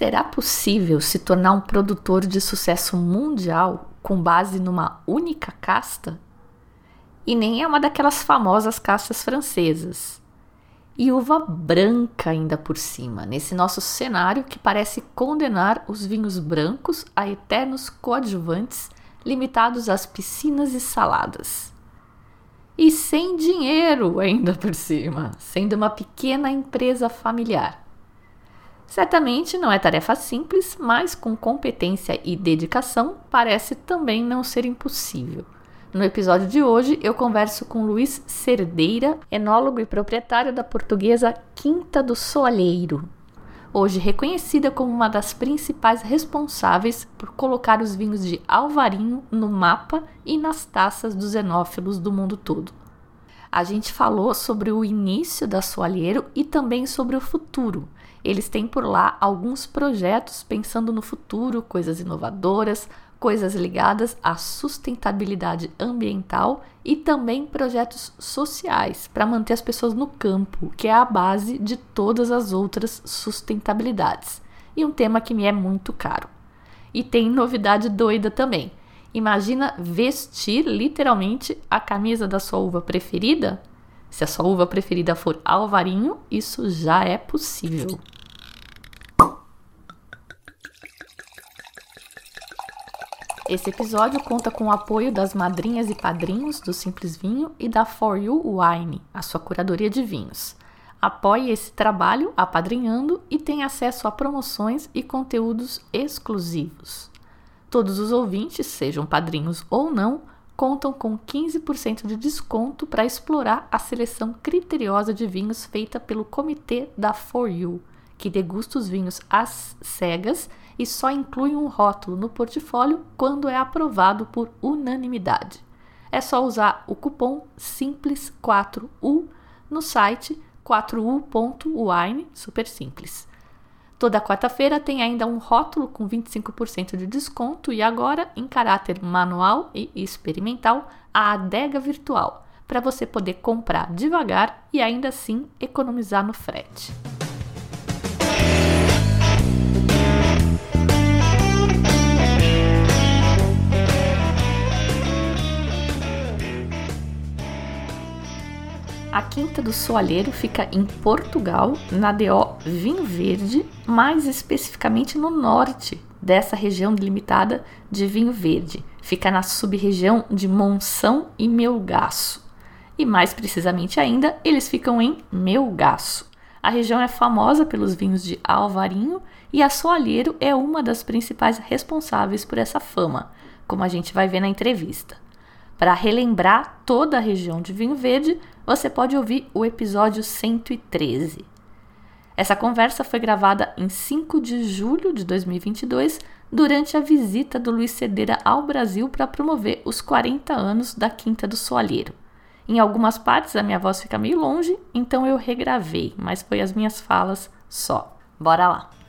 Será possível se tornar um produtor de sucesso mundial com base numa única casta? E nem é uma daquelas famosas castas francesas. E uva branca ainda por cima, nesse nosso cenário que parece condenar os vinhos brancos a eternos coadjuvantes limitados às piscinas e saladas. E sem dinheiro ainda por cima, sendo uma pequena empresa familiar. Certamente não é tarefa simples, mas com competência e dedicação parece também não ser impossível. No episódio de hoje, eu converso com Luiz Cerdeira, enólogo e proprietário da portuguesa Quinta do Soalheiro, hoje reconhecida como uma das principais responsáveis por colocar os vinhos de Alvarinho no mapa e nas taças dos enófilos do mundo todo. A gente falou sobre o início da Soalheiro e também sobre o futuro eles têm por lá alguns projetos pensando no futuro, coisas inovadoras, coisas ligadas à sustentabilidade ambiental e também projetos sociais para manter as pessoas no campo, que é a base de todas as outras sustentabilidades. E um tema que me é muito caro. E tem novidade doida também. Imagina vestir literalmente a camisa da sua uva preferida? Se a sua uva preferida for alvarinho, isso já é possível. Esse episódio conta com o apoio das madrinhas e padrinhos do Simples Vinho e da For You Wine, a sua curadoria de vinhos. Apoie esse trabalho apadrinhando e tenha acesso a promoções e conteúdos exclusivos. Todos os ouvintes, sejam padrinhos ou não, contam com 15% de desconto para explorar a seleção criteriosa de vinhos feita pelo comitê da For You, que degusta os vinhos às cegas e só inclui um rótulo no portfólio quando é aprovado por unanimidade. É só usar o cupom SIMPLES4U no site 4u.wine, super simples. Toda quarta-feira tem ainda um rótulo com 25% de desconto e agora, em caráter manual e experimental, a adega virtual, para você poder comprar devagar e ainda assim economizar no frete. A Quinta do Soalheiro fica em Portugal, na DO Vinho Verde, mais especificamente no norte dessa região delimitada de Vinho Verde. Fica na sub-região de Monção e Melgaço. E mais precisamente ainda, eles ficam em Melgaço. A região é famosa pelos vinhos de Alvarinho e a Soalheiro é uma das principais responsáveis por essa fama, como a gente vai ver na entrevista. Para relembrar toda a região de Vinho Verde, você pode ouvir o episódio 113. Essa conversa foi gravada em 5 de julho de 2022, durante a visita do Luiz Cedeira ao Brasil para promover os 40 anos da Quinta do Soalheiro. Em algumas partes a minha voz fica meio longe, então eu regravei, mas foi as minhas falas só. Bora lá!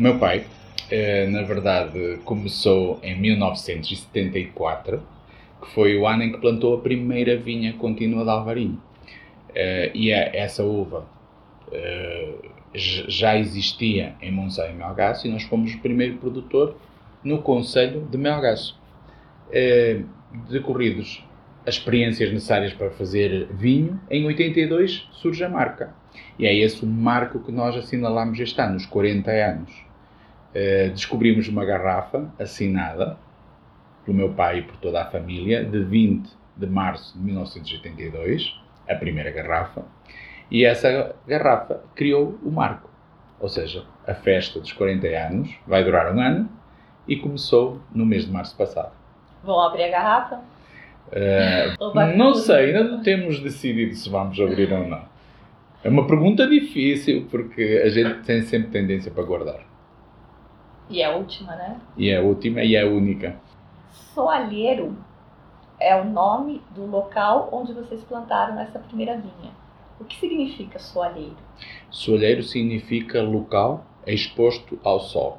O meu pai, eh, na verdade, começou em 1974, que foi o ano em que plantou a primeira vinha contínua de Alvarinho. Eh, e é essa uva eh, já existia em Monção e Melgaço e nós fomos o primeiro produtor no Conselho de Melgaço. Decorridos as experiências necessárias para fazer vinho, em 82 surge a marca. E é esse o marco que nós assinalamos este ano, os 40 anos. Uh, descobrimos uma garrafa assinada pelo meu pai e por toda a família, de 20 de março de 1982, a primeira garrafa, e essa garrafa criou o marco. Ou seja, a festa dos 40 anos vai durar um ano e começou no mês de março passado. Vão abrir a garrafa? Uh, não sei, ainda não temos decidido se vamos abrir ou não. É uma pergunta difícil porque a gente tem sempre tendência para guardar. E é a última, né? E é a última e é a única. Soalheiro é o nome do local onde vocês plantaram essa primeira vinha. O que significa soalheiro? Soalheiro significa local exposto ao sol.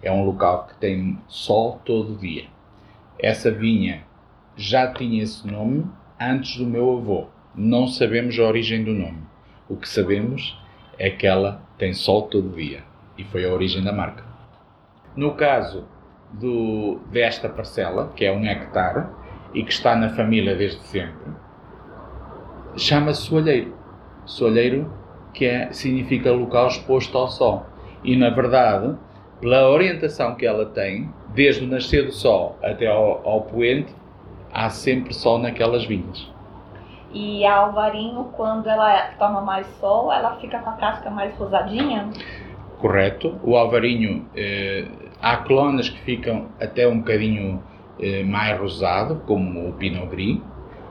É um local que tem sol todo dia. Essa vinha já tinha esse nome antes do meu avô. Não sabemos a origem do nome. O que sabemos é que ela tem sol todo dia e foi a origem da marca. No caso do, desta parcela, que é um hectare e que está na família desde sempre, chama-se soalheiro. Soalheiro que é, significa local exposto ao sol. E na verdade, pela orientação que ela tem, desde o nascer do sol até ao, ao poente, há sempre sol naquelas vinhas. E a alvarinho, quando ela toma mais sol, ela fica com a casca mais rosadinha? Correto. O alvarinho, eh, há clonas que ficam até um bocadinho eh, mais rosado, como o Pinot Gris,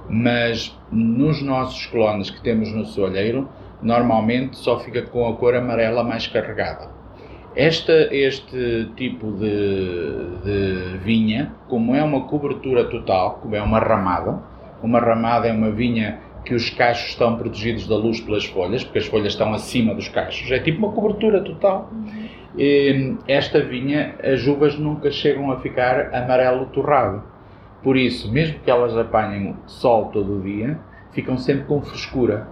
mas nos nossos clones que temos no soalheiro, normalmente só fica com a cor amarela mais carregada. Esta, este tipo de, de, vinha, como é uma cobertura total, como é uma ramada, uma ramada é uma vinha que os cachos estão protegidos da luz pelas folhas, porque as folhas estão acima dos cachos, é tipo uma cobertura total. E esta vinha, as uvas nunca chegam a ficar amarelo torrado. Por isso, mesmo que elas apanhem sol todo o dia, ficam sempre com frescura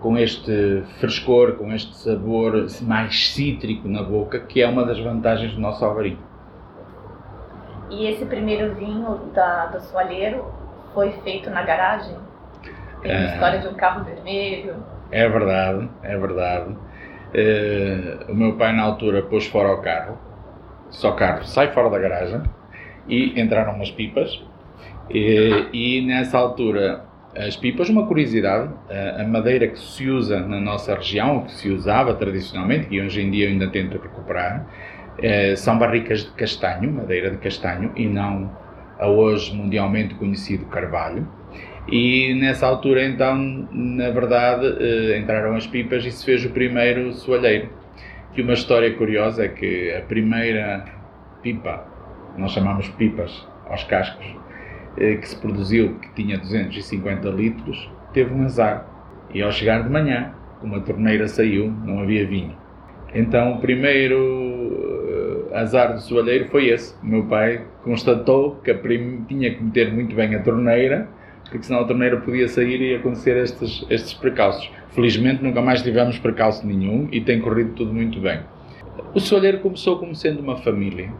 com este frescor, com este sabor mais cítrico na boca, que é uma das vantagens do nosso alvarinho. E esse primeiro vinho da, do soalheiro foi feito na garagem? Tem a história de um carro vermelho. É verdade, é verdade. Uh, o meu pai na altura pôs fora o carro, só carro, sai fora da garagem e entraram umas pipas. E, e nessa altura as pipas, uma curiosidade, a madeira que se usa na nossa região, que se usava tradicionalmente, e hoje em dia eu ainda tento recuperar, eh, são barricas de castanho, madeira de castanho, e não a hoje mundialmente conhecido carvalho. E nessa altura, então, na verdade, eh, entraram as pipas e se fez o primeiro soalheiro. Que uma história curiosa é que a primeira pipa, nós chamamos pipas aos cascos, eh, que se produziu, que tinha 250 litros, teve um azar. E ao chegar de manhã, como a torneira saiu, não havia vinho. Então o primeiro eh, azar do soalheiro foi esse. O meu pai constatou que tinha que meter muito bem a torneira, porque senão a torneira podia sair e acontecer estes, estes precalços. Felizmente nunca mais tivemos precalço nenhum e tem corrido tudo muito bem. O soalheiro começou como sendo uma família,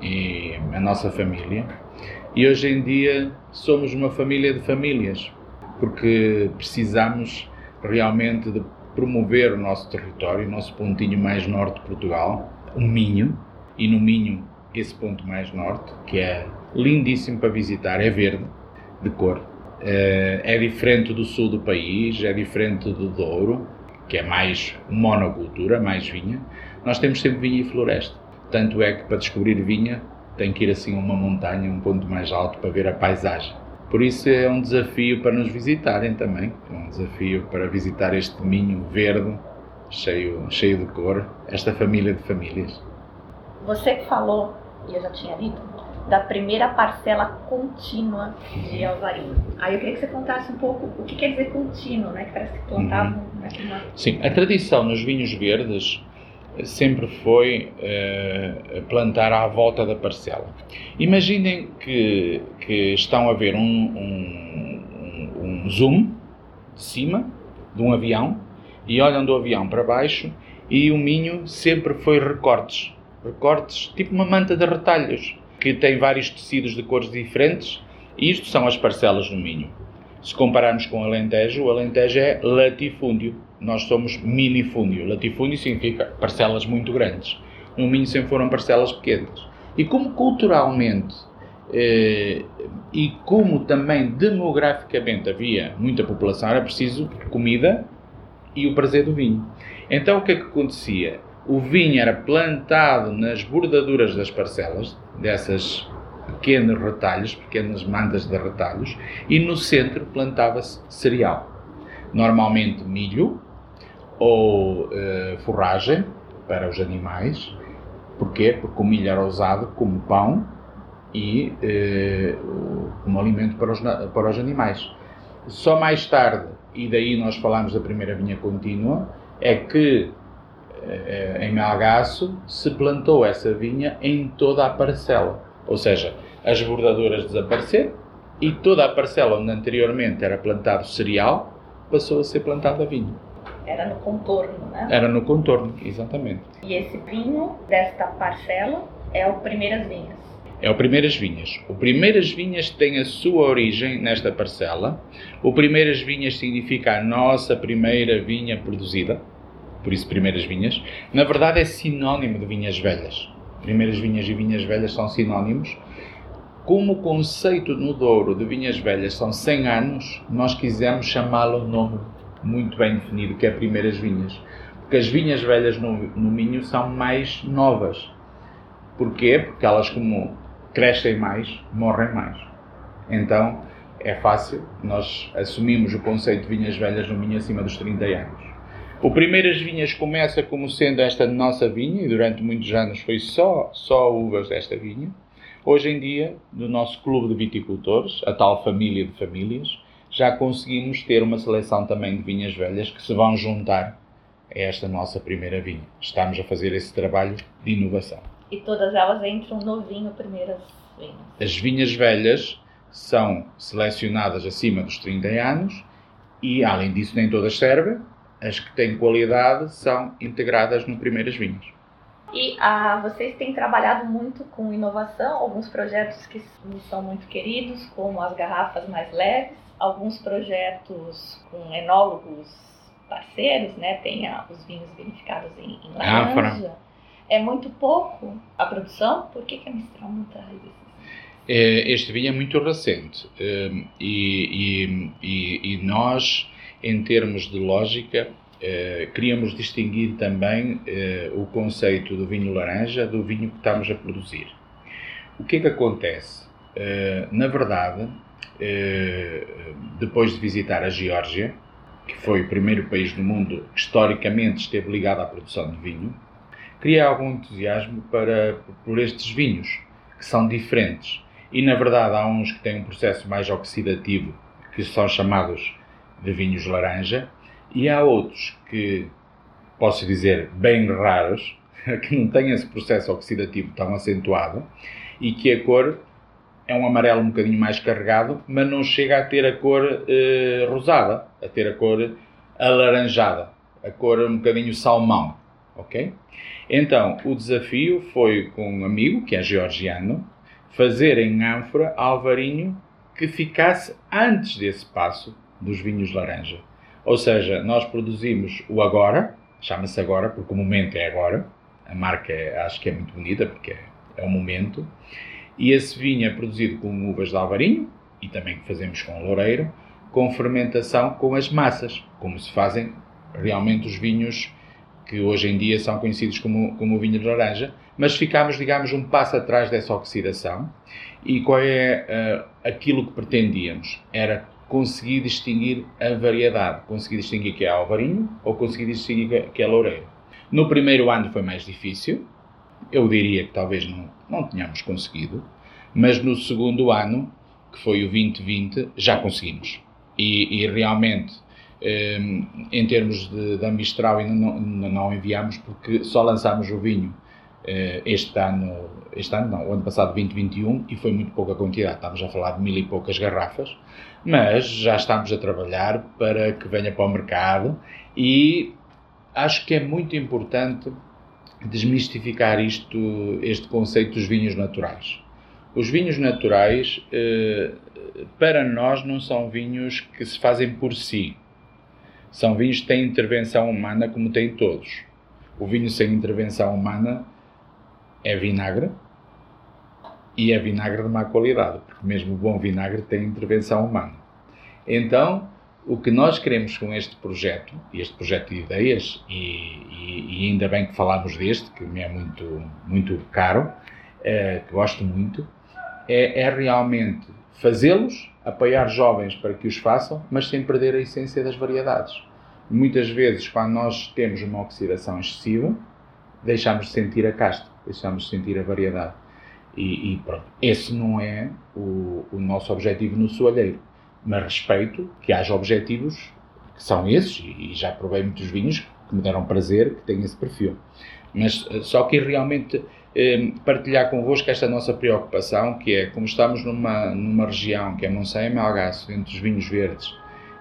e a nossa família, e hoje em dia somos uma família de famílias, porque precisamos realmente de promover o nosso território, o nosso pontinho mais norte de Portugal, o Minho, e no Minho esse ponto mais norte, que é lindíssimo para visitar, é verde, de cor. Eh, é diferente do sul do país, é diferente do Douro, que é mais monocultura, mais vinha. Nós temos sempre vinha e floresta. Tanto é que para descobrir vinha tem que ir assim a uma montanha, um ponto mais alto para ver a paisagem. Por isso é um desafio para nos visitarem também, é um desafio para visitar este Minho verde, cheio, cheio de cor, esta família de famílias. Você que falou, e eu já tinha dito, da primeira parcela contínua de alvarinho. Aí eu queria que você contasse um pouco o que quer dizer contínuo, né? Que parece que plantavam... Uhum. Uma... Sim, a tradição nos vinhos verdes sempre foi uh, plantar à volta da parcela. Imaginem que, que estão a ver um, um, um, zoom de cima de um avião e olham do avião para baixo e o minho sempre foi recortes. Recortes tipo uma manta de retalhos que tem vários tecidos de cores diferentes e isto são as parcelas do minho. Se compararmos com o Alentejo, o Alentejo é latifúndio nós somos minifúndio. Latifúndio significa parcelas muito grandes. No Minho sempre foram parcelas pequenas. E como culturalmente eh, e como também demograficamente havia muita população, era preciso comida e o prazer do vinho. Então o que é que acontecia? O vinho era plantado nas bordaduras das parcelas, dessas pequenos retalhos, pequenas mandas de retalhos, e no centro plantava-se cereal. Normalmente milho, ou uh, forragem para os animais. Porquê? Porque o milho era usado como pão e uh, como alimento para os, para os animais. Só mais tarde, e daí nós falamos da primeira vinha contínua, é que em Melgaço se plantou essa vinha em toda a parcela. Ou seja, as bordaduras desapareceram e toda a parcela onde anteriormente era plantado cereal passou a ser plantada vinho. Era no contorno, né? Era no contorno, exatamente. E esse vinho desta parcela é o Primeiras Vinhas. É o Primeiras Vinhas. O Primeiras Vinhas tem a sua origem nesta parcela. O Primeiras Vinhas significa a nossa primeira vinha produzida, por isso Primeiras Vinhas. Na verdade é sinónimo de vinhas velhas. Primeiras Vinhas e Vinhas Velhas são sinónimos. Como o conceito no Douro de vinhas velhas são 100 anos, nós quisemos chamá-lo um nome muito bem definido, que é Primeiras Vinhas. Porque as vinhas velhas no, no Minho são mais novas. Porquê? Porque elas, como crescem mais, morrem mais. Então, é fácil, nós assumimos o conceito de vinhas velhas no Minho acima dos 30 anos. O Primeiras Vinhas começa como sendo esta nossa vinha, e durante muitos anos foi só, só uvas desta vinha. Hoje em dia, no nosso clube de viticultores, a tal família de famílias, já conseguimos ter uma seleção também de vinhas velhas que se vão juntar a esta nossa primeira vinha. Estamos a fazer esse trabalho de inovação. E todas elas entram no vinho primeiras vinhas? As vinhas velhas são selecionadas acima dos 30 anos e, além disso, nem todas servem. As que têm qualidade são integradas no primeiras vinhas. E ah, vocês têm trabalhado muito com inovação, alguns projetos que são muito queridos, como as garrafas mais leves, alguns projetos com enólogos parceiros, né? Tem a, os vinhos vinificados em, em laranja. É muito pouco a produção? Por que, que a Mistral não traz isso? Este vinho é muito recente hum, e, e, e nós, em termos de lógica, eh, queríamos distinguir também eh, o conceito do vinho laranja do vinho que estamos a produzir. O que é que acontece? Eh, na verdade, eh, depois de visitar a Geórgia, que foi o primeiro país do mundo que historicamente esteve ligado à produção de vinho, criei algum entusiasmo para, por estes vinhos, que são diferentes. E na verdade há uns que têm um processo mais oxidativo, que são chamados de vinhos laranja, e há outros que, posso dizer, bem raros, que não têm esse processo oxidativo tão acentuado e que a cor é um amarelo um bocadinho mais carregado, mas não chega a ter a cor eh, rosada, a ter a cor alaranjada, a cor um bocadinho salmão, ok? Então, o desafio foi com um amigo, que é georgiano, fazer em ânfora alvarinho que ficasse antes desse passo dos vinhos laranja. Ou seja, nós produzimos o agora, chama-se agora porque o momento é agora, a marca é, acho que é muito bonita porque é, é o momento, e esse vinho é produzido com uvas de alvarinho, e também fazemos com loureiro, com fermentação com as massas, como se fazem realmente os vinhos que hoje em dia são conhecidos como, como vinho de laranja, mas ficámos, digamos, um passo atrás dessa oxidação. E qual é uh, aquilo que pretendíamos? Era conseguir distinguir a variedade, conseguir distinguir que é alvarinho ou conseguir distinguir que é loureiro. No primeiro ano foi mais difícil, eu diria que talvez não, não tenhamos conseguido, mas no segundo ano, que foi o 2020, já conseguimos. E, e realmente, um, em termos de, de Mistral, ainda não, não enviamos, porque só lançámos o vinho este ano, este ano não, o ano passado 2021, e foi muito pouca quantidade, estamos a falar de mil e poucas garrafas, mas já estamos a trabalhar para que venha para o mercado e acho que é muito importante desmistificar isto, este conceito dos vinhos naturais. Os vinhos naturais, eh, para nós, não são vinhos que se fazem por si. São vinhos que têm intervenção humana, como têm todos. O vinho sem intervenção humana é vinagre e é vinagre de má qualidade, porque mesmo o bom vinagre tem intervenção humana. Então, o que nós queremos com este projeto, este projeto de ideias, e, e, e ainda bem que falamos deste, que me é muito, muito caro, é, que gosto muito, é, é realmente fazê-los, apoiar jovens para que os façam, mas sem perder a essência das variedades. Muitas vezes, quando nós temos uma oxidação excessiva, deixamos de sentir a casta, de sentir a variedade. E, e pronto, esse não é o, o nosso objetivo no soalheiro mas respeito que haja objetivos que são esses, e já provei muitos vinhos que me deram prazer que têm esse perfil. Mas eh, só que realmente eh, partilhar convosco esta nossa preocupação, que é como estamos numa, numa região que é Monsanto e Melgaço, entre os vinhos verdes,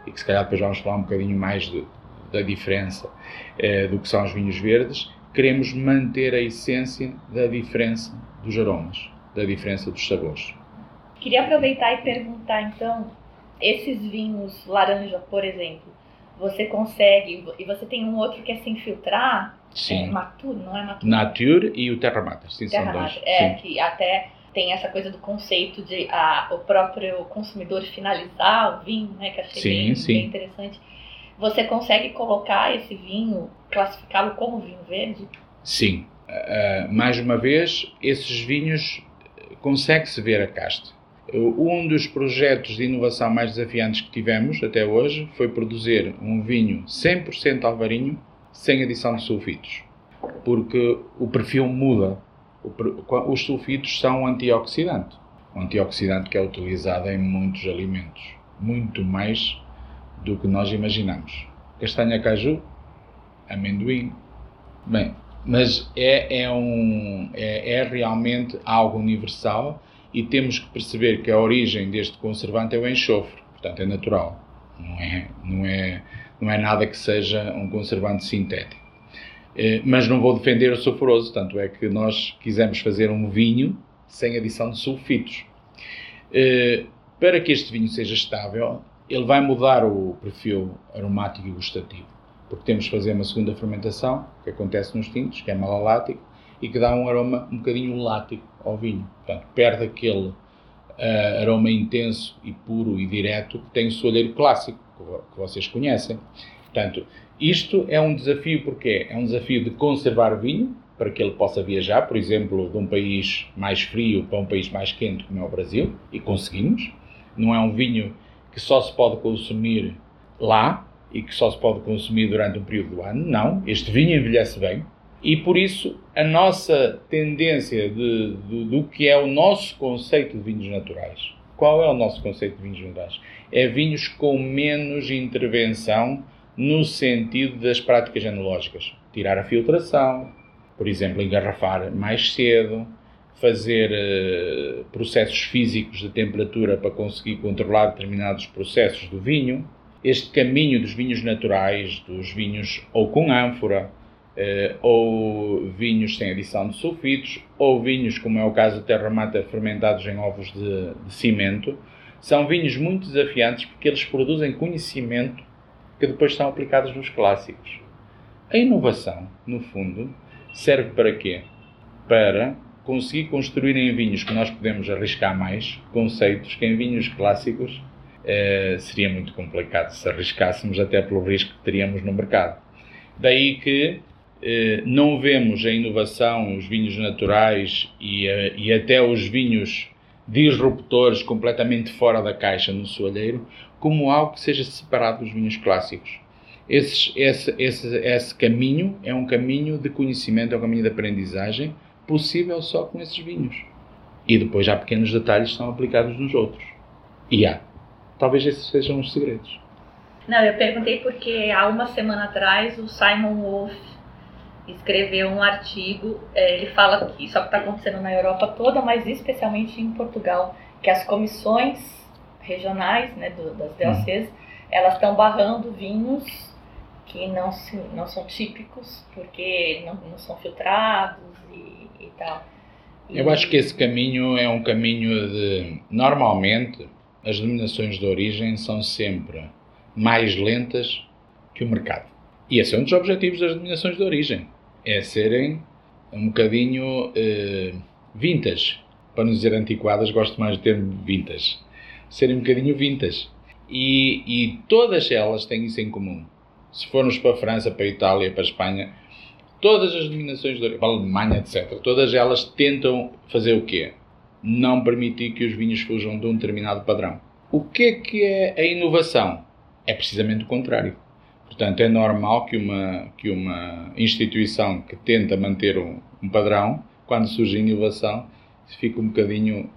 e que se calhar depois vamos falar um bocadinho mais de, da diferença eh, do que são os vinhos verdes, queremos manter a essência da diferença dos aromas, da diferença dos sabores. Queria aproveitar e perguntar então, esses vinhos laranja, por exemplo, você consegue, e você tem um outro que é sem filtrar, Sim. É Mature, não é Mature? Nature e o Terra Mater, sim, Terra são dois. É, sim. que até tem essa coisa do conceito de a, o próprio consumidor finalizar o vinho, né, que achei Sim, bem, sim. bem interessante. Você consegue colocar esse vinho, classificá-lo como vinho verde? Sim. Ah, mais uma vez, esses vinhos eh, consegue-se ver a casta. Um dos projetos de inovação mais desafiantes que tivemos até hoje foi produzir um vinho 100% alvarinho sem adição de sulfitos, porque o perfil muda. Os sulfitos são um antioxidante, um antioxidante que é utilizado em muitos alimentos, muito mais do que nós imaginamos. Castanha caju, amendoim, bem, mas é, é, um, é, é realmente algo universal e temos que perceber que a origem deste conservante é o enxofre, portanto é natural, não é, não é, não é nada que seja um conservante sintético. Eh, Mas não vou defender o sulfuroso, tanto é que nós quisemos fazer um vinho sem adição de sulfitos. Eh, Para que este vinho seja estável, ele vai mudar o perfil aromático e gustativo, porque temos que fazer uma segunda fermentação, que acontece nos tintos, que é malalático, e que dá um aroma um bocadinho lático ao vinho. Portanto, perde aquele ah, aroma intenso e puro e direto que tem o soalheiro clássico, que vo- que vocês conhecem. Portanto, isto é um desafio porque é um desafio de conservar o vinho, para que ele possa viajar, por exemplo, de um país mais frio para um país mais quente, como é o Brasil, e conseguimos. Não é um vinho que só se pode consumir lá e que só se pode consumir durante um período do ano. Não, este vinho envelhece bem. E por isso a nossa tendência de, de- do que é o nosso conceito de vinhos naturais. Qual é o nosso conceito de vinhos naturais? É vinhos com menos intervenção no sentido das práticas enológicas. Tirar a filtração, por exemplo, engarrafar mais cedo, fazer eh, processos físicos de temperatura para conseguir controlar determinados processos do vinho. Este caminho dos vinhos naturais, dos vinhos ou com ânfora, eh, ou vinhos sem adição de sulfitos, ou vinhos, como é o caso do Terra Mata, fermentados em ovos de, de cimento, são vinhos muito desafiantes porque eles produzem conhecimento que depois são aplicados nos clássicos. A inovação, no fundo, serve para quê? Para conseguir construir em vinhos que nós podemos arriscar mais conceitos que em vinhos clássicos eh, seria muito complicado se arriscássemos até pelo risco que teríamos no mercado. Daí que eh, não vemos a inovação, os vinhos naturais e, eh, e até os vinhos disruptores completamente fora da caixa no soalheiro como algo que seja separado dos vinhos clássicos. Esses- esse, esse, esse caminho é um caminho de conhecimento, é um caminho de aprendizagem possível só com esses vinhos. E depois há pequenos detalhes que são aplicados nos outros. E há. Talvez esses sejam os segredos. Não, eu perguntei porque há uma semana atrás o Simon Wolf escreveu um artigo. eh, ele fala que isso está acontecendo na Europa toda, mas especialmente em Portugal, que as comissões regionais né, do- das DOCs elas estão barrando vinhos que não, se, não são típicos porque não, não são filtrados e, Eu acho que esse caminho é um caminho de. Normalmente, as denominações de origem são sempre mais lentas que o mercado. E esse é um dos objetivos das denominações de origem: é serem um bocadinho eh, vintage. Para não dizer antiquadas, gosto mais do termo vintage. Serem um bocadinho vintage. E, e todas elas têm isso em comum. Se formos para a França, para a Itália, para a Espanha, todas as denominações de origem, a Alemanha, etc., todas elas tentam fazer o quê? Não permitir que os vinhos fujam de um determinado padrão. O que é que é a inovação? É precisamente o contrário. Portanto, é normal que uma, que uma instituição que tenta manter um, um padrão, quando surge inovação, fica um bocadinho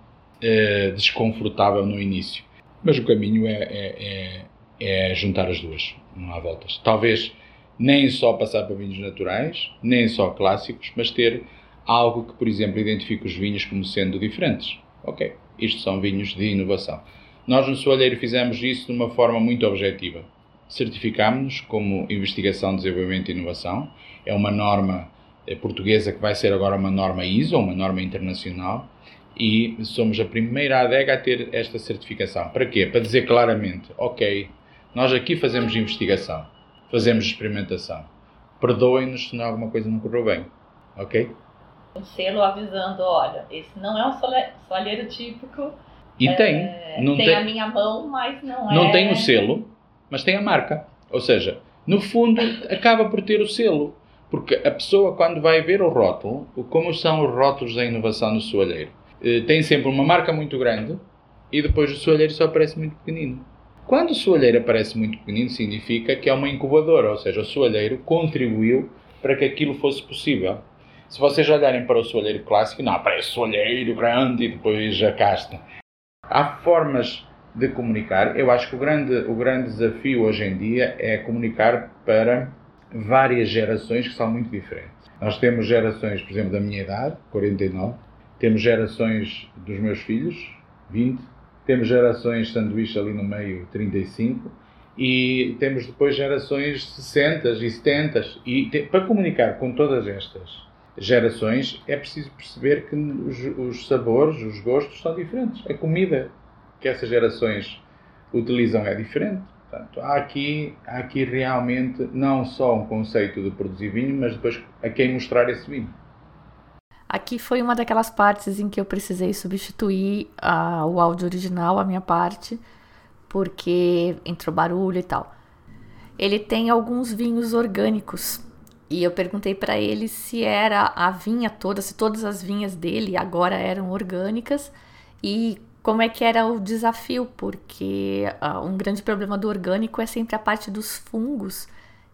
eh, desconfortável no início. Mas o caminho é, é, é, é juntar as duas, não há voltas. Talvez nem só passar para vinhos naturais, nem só clássicos, mas ter algo que, por exemplo, identifique os vinhos como sendo diferentes. Ok, isto são vinhos de inovação. Nós no Soalheiro fizemos isso de uma forma muito objetiva. Certificámos-nos como Investigação, Desenvolvimento e Inovação. É uma norma eh, portuguesa que vai ser agora uma norma ISO, uma norma internacional, e somos a primeira adega a ter esta certificação. Para quê? Para dizer claramente, ok, nós aqui fazemos investigação, fazemos experimentação. Perdoem-nos se alguma coisa não correu bem, ok? Um selo avisando, olha, esse não é um soalheiro típico. E é, tem. Não tem, tem a minha mão, mas não, é... Não tem o selo, mas tem a marca. Ou seja, no fundo, acaba por ter o selo. Porque a pessoa, quando vai ver o rótulo, como são os rótulos da inovação no soalheiro, eh, tem sempre uma marca muito grande e depois o soalheiro só aparece muito pequenino. Quando o soalheiro aparece muito pequenino, significa que é uma incubadora, ou seja, o soalheiro contribuiu para que aquilo fosse possível. Se vocês olharem para o soalheiro clássico, não, aparece soalheiro grande e depois a casta. Há formas de comunicar. Eu acho que o grande, o grande desafio hoje em dia é comunicar para várias gerações que são muito diferentes. Nós temos gerações, por exemplo, da minha idade, 49, temos gerações dos meus filhos, 20, temos gerações sanduíche ali no meio, 35, e temos depois gerações 60 e 70. E te, para comunicar com todas estas gerações é preciso perceber que os, os sabores, os gostos são diferentes. A comida que essas gerações utilizam é diferente. Portanto, há aqui, há aqui realmente não só um conceito de produzir vinho, mas depois a quem mostrar esse vinho. Aqui foi uma daquelas partes em que eu precisei substituir a, o áudio original, a minha parte, porque entrou barulho e tal. Ele tem alguns vinhos orgânicos e eu perguntei para ele se era a vinha toda, se todas as vinhas dele agora eram orgânicas e como é que era o desafio, porque uh, um grande problema do orgânico é sempre a parte dos fungos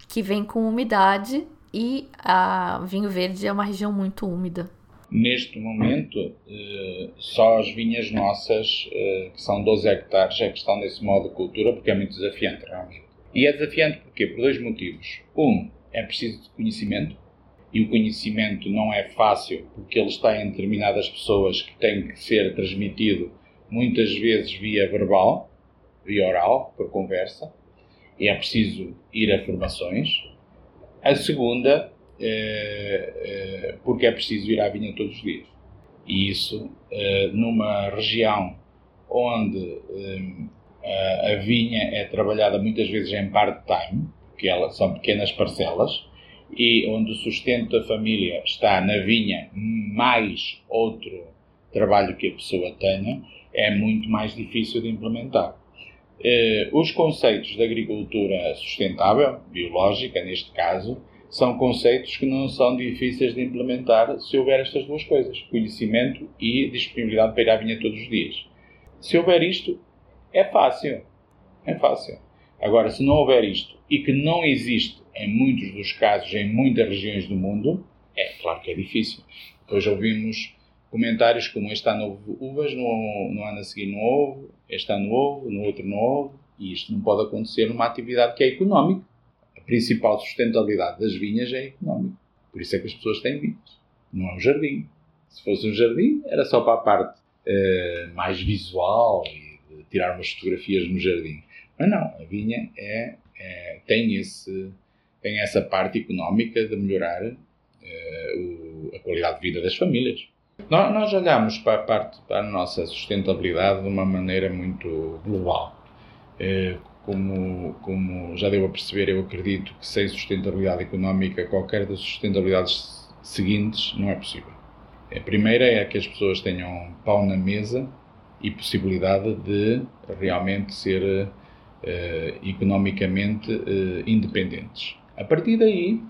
que vem com umidade e a uh, vinho verde é uma região muito úmida. Neste momento, uh, só as vinhas nossas, eh, que são 12 hectares, é que estão nesse modo de cultura, porque é muito desafiante realmente. E é desafiante porque Por dois motivos. Um, é preciso de conhecimento, e o conhecimento não é fácil porque ele está em determinadas pessoas que tem que ser transmitido muitas vezes via verbal, via oral, por conversa, e é preciso ir a formações. A segunda, é, é, porque é preciso ir à vinha todos os dias. E isso, é, numa região onde a vinha é trabalhada muitas vezes em part-time, porque são pequenas parcelas, e onde o sustento da família está na vinha mais outro trabalho que a pessoa tenha, é muito mais difícil de implementar. Os conceitos de agricultura sustentável, biológica neste caso, são conceitos que não são difíceis de implementar se houver estas duas coisas, conhecimento e disponibilidade para ir à vinha todos os dias. Se houver isto, é fácil. É fácil. Agora, se não houver isto e que não existe em muitos dos casos em muitas regiões do mundo, é claro que é difícil. Depois ouvimos comentários como este ano houve uvas, no, no ano a seguir não houve, este ano houve, no outro não houve, e isto não pode acontecer numa atividade que é económica. Principal sustentabilidade das vinhas é económica. Por isso é que as pessoas têm vinhas. Não é um jardim. Se fosse um jardim, era só para a parte uh, mais visual e de tirar umas fotografias no jardim. Mas não, a vinha é, é tem, esse, tem essa parte económica de melhorar uh, o, a qualidade de vida das famílias. Nós, nós olhamos para a parte para a nossa sustentabilidade de uma maneira muito global. É, como, como já deu a perceber, eu acredito que sem sustentabilidade económica, qualquer das sustentabilidades seguintes não é possível. A primeira é que as pessoas tenham pão na mesa e possibilidade de realmente ser uh, economicamente uh, independentes. A partir daí,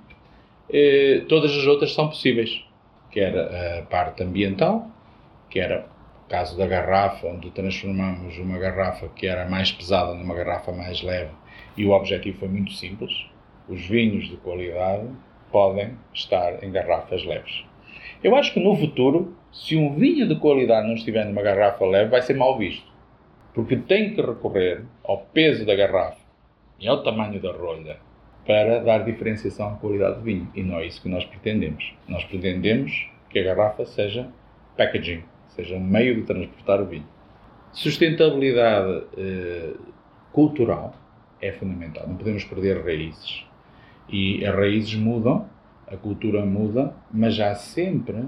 uh, todas as outras são possíveis que era a parte ambiental, que era o caso da garrafa, onde transformamos uma garrafa que era mais pesada numa garrafa mais leve, e o objetivo foi muito simples. Os vinhos de qualidade podem estar em garrafas leves. Eu acho que no futuro, se um vinho de qualidade não estiver numa garrafa leve, vai ser mal visto. Porque tem que recorrer ao peso da garrafa e ao tamanho da rolha para dar diferenciação à qualidade do vinho. E não é isso que nós pretendemos. Nós pretendemos que a garrafa seja packaging, seja um meio de transportar o vinho. Sustentabilidade eh, cultural é fundamental. Não podemos perder raízes. E as raízes mudam, a cultura muda, mas há sempre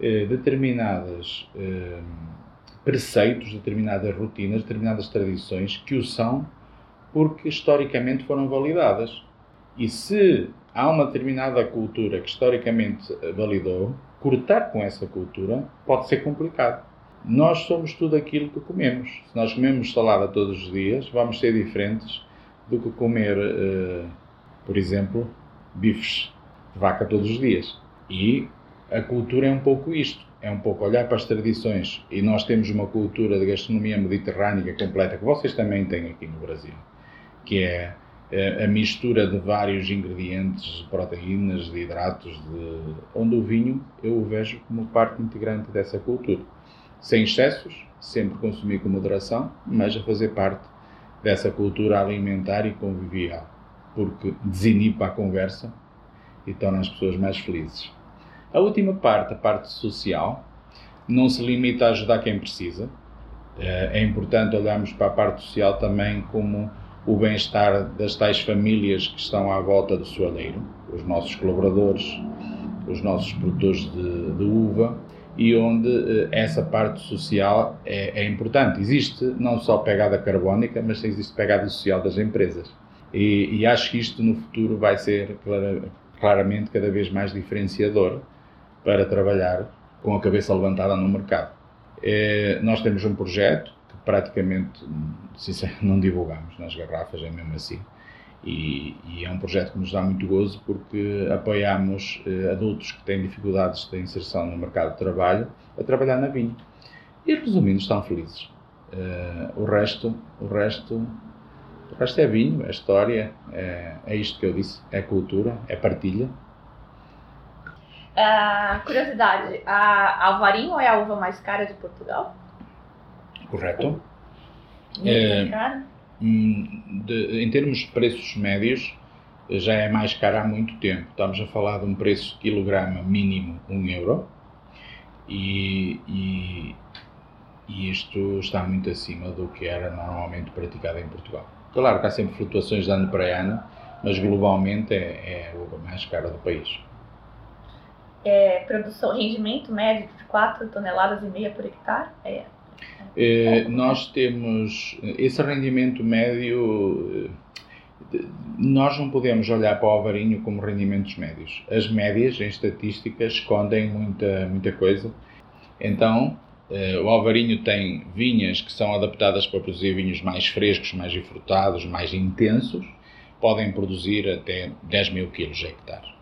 eh, determinados eh, preceitos, determinadas rotinas, determinadas tradições que o são porque historicamente foram validadas. E se há uma determinada cultura que historicamente validou, cortar com essa cultura pode ser complicado. Nós somos tudo aquilo que comemos. Se nós comemos salada todos os dias, vamos ser diferentes do que comer, uh, por exemplo, bifes de vaca todos os dias. E a cultura é um pouco isto. É um pouco olhar para as tradições. E nós temos uma cultura de gastronomia mediterrânea completa, que vocês também têm aqui no Brasil, que é a mistura de vários ingredientes, de proteínas, de hidratos, de... onde o vinho eu o vejo como parte integrante dessa cultura. Sem excessos, sempre consumir com moderação, mas a fazer parte dessa cultura alimentar e convivial, porque desinipa a conversa e torna as pessoas mais felizes. A última parte, a parte social, não se limita a ajudar quem precisa. É importante olharmos para a parte social também como o bem-estar das tais famílias que estão à volta do soalheiro, os nossos colaboradores, os nossos produtores de, de uva, e onde eh, essa parte social é, é, importante. Existe não só pegada carbónica, mas existe pegada social das empresas. E, e acho que isto no futuro vai ser clara, claramente cada vez mais diferenciador para trabalhar com a cabeça levantada no mercado. É, nós temos um projeto praticamente não divulgamos nas garrafas, é mesmo assim. E, e, é um projeto que nos dá muito gozo porque apoiamos eh, adultos que têm dificuldades de inserção no mercado de trabalho a trabalhar na vinha. E resumindo, estão felizes. Uh, o resto, o resto, o resto é vinho, é história, é, é isto que eu disse, é cultura, é partilha. Uh, curiosidade, a Alvarinho é a uva mais cara de Portugal? Correto? É, de, em termos de preços médios, já é mais caro há muito tempo. Estamos a falar de um preço quilograma mínimo 1 euro e, e, e, isto está muito acima do que era normalmente praticado em Portugal. Claro que há sempre flutuações de ano para ano, mas globalmente é, é uva mais cara do país. É, produção, rendimento médio de 4 toneladas e meia por hectare? É nós temos esse rendimento médio. Eh, nós não podemos olhar para o Alvarinho como rendimentos médios. As médias em estatísticas escondem muita, muita coisa. Então, eh, o Alvarinho tem vinhas que são adaptadas para produzir vinhos mais frescos, mais enfrutados, mais intensos. Podem produzir até 10 mil quilos hectare.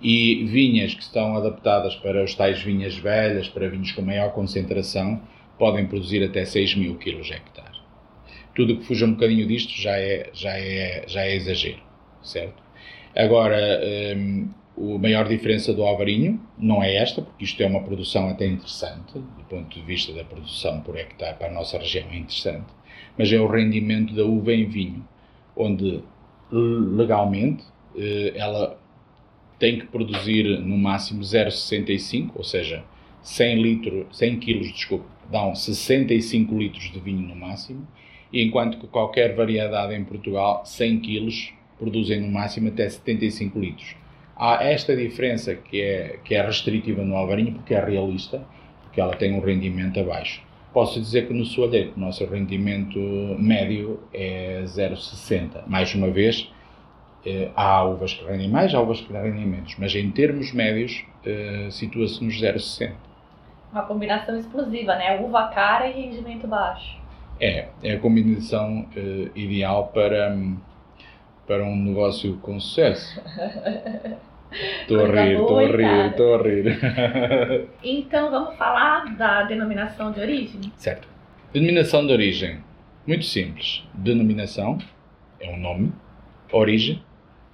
E vinhas que estão adaptadas para os tais vinhas velhas, para vinhos com maior concentração, podem produzir até 6 mil quilos hectare. Tudo que fuja um bocadinho disto já é, já é, já é exagero, certo? Agora, um, a maior diferença do alvarinho não é esta, porque isto é uma produção até interessante, do ponto de vista da produção por hectare para a nossa região é interessante, mas é o rendimento da uva em vinho, onde legalmente eh, ela tem que produzir no máximo 0,65, ou seja, 100 litros, 100 quilos, desculpa, dão 65 litros de vinho no máximo, enquanto que qualquer variedade em Portugal, 100 quilos, produzem no máximo até 75 litros. Há esta diferença que é, que é restritiva no Alvarinho, porque é realista, porque ela tem um rendimento abaixo. Posso dizer que no soalheiro o nosso rendimento médio é 0,60. Mais uma vez, eh, há uvas que rendem mais, há uvas que rendem menos, mas em termos médios eh, situa-se nos 0,60 uma combinação explosiva, né? Uva cara e rendimento baixo. É, é a combinação uh, ideal para, para um negócio com sucesso. Estou a rir, estou a rir, estou a rir. então vamos falar da denominação de origem? Certo. Denominação de origem, muito simples. Denominação é um nome, origem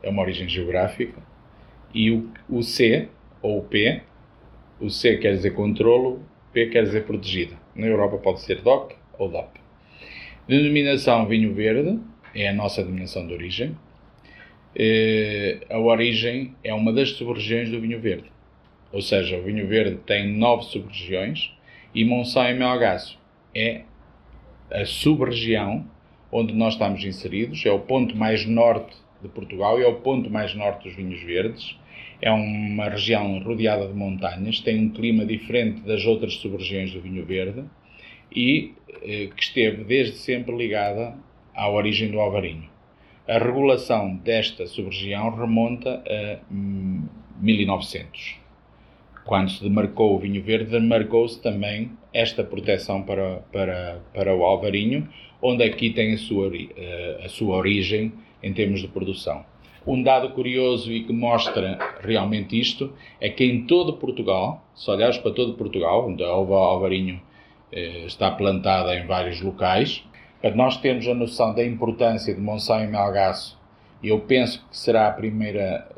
é uma origem geográfica e o, o C ou o P o C quer dizer controlo, P quer dizer protegida. Na Europa pode ser DOC ou DOP. Denominação vinho verde é a nossa denominação de origem. eh, a origem é uma das sub-regiões do vinho verde. Ou seja, o vinho verde tem nove sub-regiões e Monção e Melgaço é a sub-região onde nós estamos inseridos, é o ponto mais norte de Portugal e é o ponto mais norte dos vinhos verdes. É uma região rodeada de montanhas, tem um clima diferente das outras sub-regiões do vinho verde e eh, que esteve desde sempre ligada à origem do alvarinho. A regulação desta sub-região remonta a 1900. Hum, Quando se demarcou o vinho verde, demarcou-se também esta proteção para, para, para o alvarinho, onde aqui tem a sua, eh, a sua origem em termos de produção. Um dado curioso e que mostra realmente isto é que em todo Portugal, se olhares para todo Portugal, onde a uva alvarinho eh, está plantada em vários locais, para nós termos a noção da importância de Monção e Melgaço, eu penso que será a primeira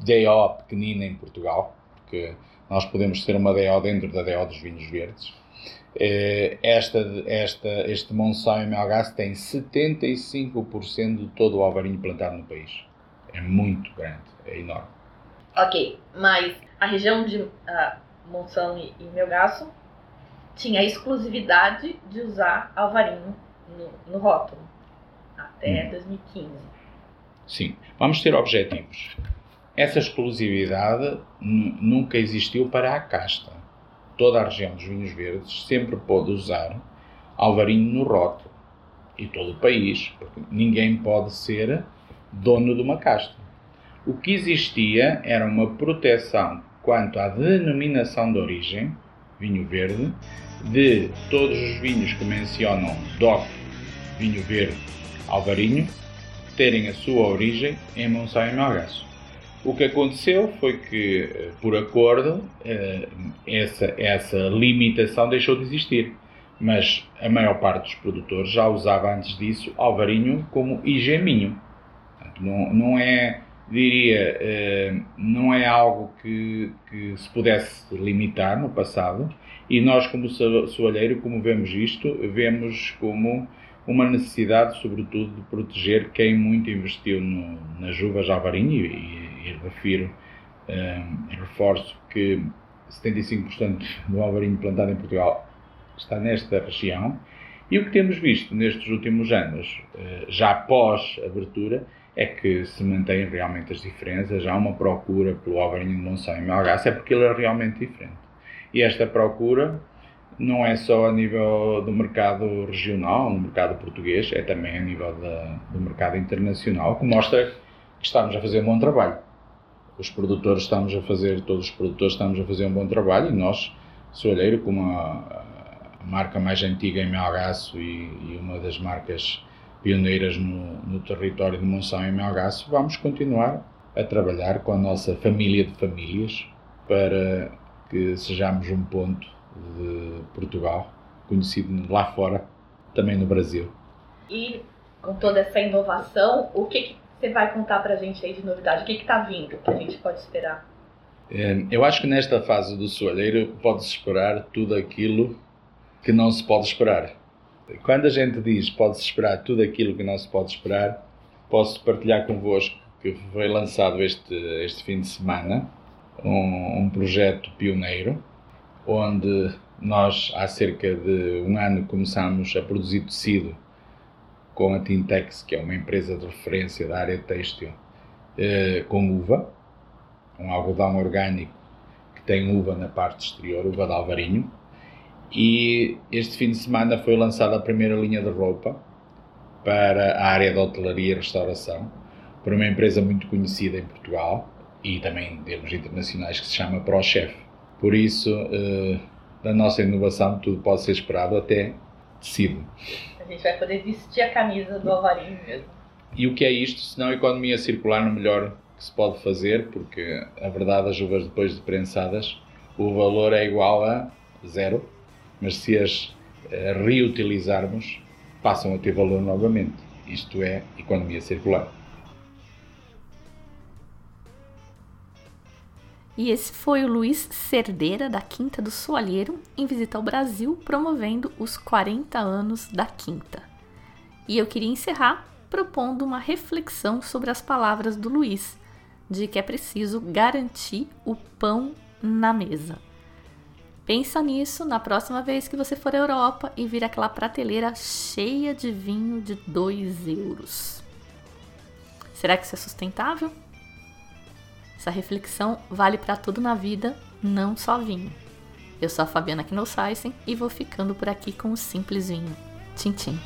DO pequenina em Portugal, porque nós podemos ter uma DO dentro da DO dos vinhos verdes. Eh, esta, esta, este Monção e Melgaço tem 75% de todo o alvarinho plantado no país. É muito grande, é enorme. Ok, mas a região de uh, Monção e, e Melgaço tinha a exclusividade de usar alvarinho no, no rótulo até hum. 2015. Sim, vamos ter objetivos. Essa exclusividade nunca existiu para a casta. Toda a região dos vinhos verdes sempre pôde usar alvarinho no rótulo. E todo o país, porque ninguém pode ser dono de uma casta. O que existia era uma proteção quanto à denominação de origem, vinho verde, de todos os vinhos que mencionam DOC, vinho verde, alvarinho, terem a sua origem em Monção e Melgaço. O que aconteceu foi que, eh, por acordo, eh, essa, essa limitação deixou de existir. Mas a maior parte dos produtores já usava antes disso alvarinho como igeminho. Não, não é, diria, eh, não é algo que, que se pudesse limitar no passado, e nós, como soalheiro, como vemos isto, vemos como uma necessidade, sobretudo, de proteger quem muito investiu no, nas uvas Alvarinho, e, e, refiro, um, reforço que 75% do Alvarinho plantado em Portugal está nesta região, e o que temos visto nestes últimos anos, eh, já após abertura, é que se mantêm realmente as diferenças, há uma procura pelo Alvarinho de Monção e Melgaço, é porque ele é realmente diferente. E esta procura não é só a nível do mercado regional, no mercado português, é também a nível da, do mercado internacional, que mostra que estamos a fazer um bom trabalho. Os produtores estamos a fazer, todos os produtores estamos a fazer um bom trabalho e nós, Soalheiro, como a, a marca mais antiga em Melgaço e, e, uma das marcas pioneiras no, no território de Monção e Melgaço, vamos continuar a trabalhar com a nossa família de famílias para que sejamos um ponto de Portugal, conhecido lá fora, também no Brasil. E com toda essa inovação, o que, que você vai contar para a gente aí de novidade? O que está vindo que a gente pode esperar? É, eu acho que nesta fase do soalheiro pode-se esperar tudo aquilo que não se pode esperar. Quando a gente diz pode-se esperar tudo aquilo que não se pode esperar, posso partilhar convosco que foi lançado este, este fim de semana um, um projeto pioneiro, onde nós há cerca de um ano começamos a produzir tecido com a Tintex, que é uma empresa de referência da área têxtil, eh, com uva, um algodão orgânico que tem uva na parte exterior, uva de alvarinho. E este fim de semana foi lançada a primeira linha de roupa para a área da hotelaria e restauração, por uma empresa muito conhecida em Portugal, e também em termos internacionais que se chama ProChef. Por isso, uh, da nossa inovação, tudo pode ser esperado até tecido. A gente vai poder vestir a camisa do Alvarinho mesmo. E o que é isto, se não economia circular no melhor que se pode fazer, porque a verdade, as uvas depois de prensadas, o valor é igual a zero, mas se as uh, reutilizarmos, passam a ter valor novamente. Isto é economia circular. E esse foi o Luiz Cerdeira, da Quinta do Soalheiro, em visita ao Brasil, promovendo os 40 anos da Quinta. E eu queria encerrar propondo uma reflexão sobre as palavras do Luiz, de que é preciso garantir o pão na mesa. Pensa nisso na próxima vez que você for à Europa e vir aquela prateleira cheia de vinho de 2 euros. Será que isso é sustentável? Essa reflexão vale para tudo na vida, não só vinho. Eu sou a Fabiana Knossaisen e vou ficando por aqui com o Simples Vinho. Tchim, tchim.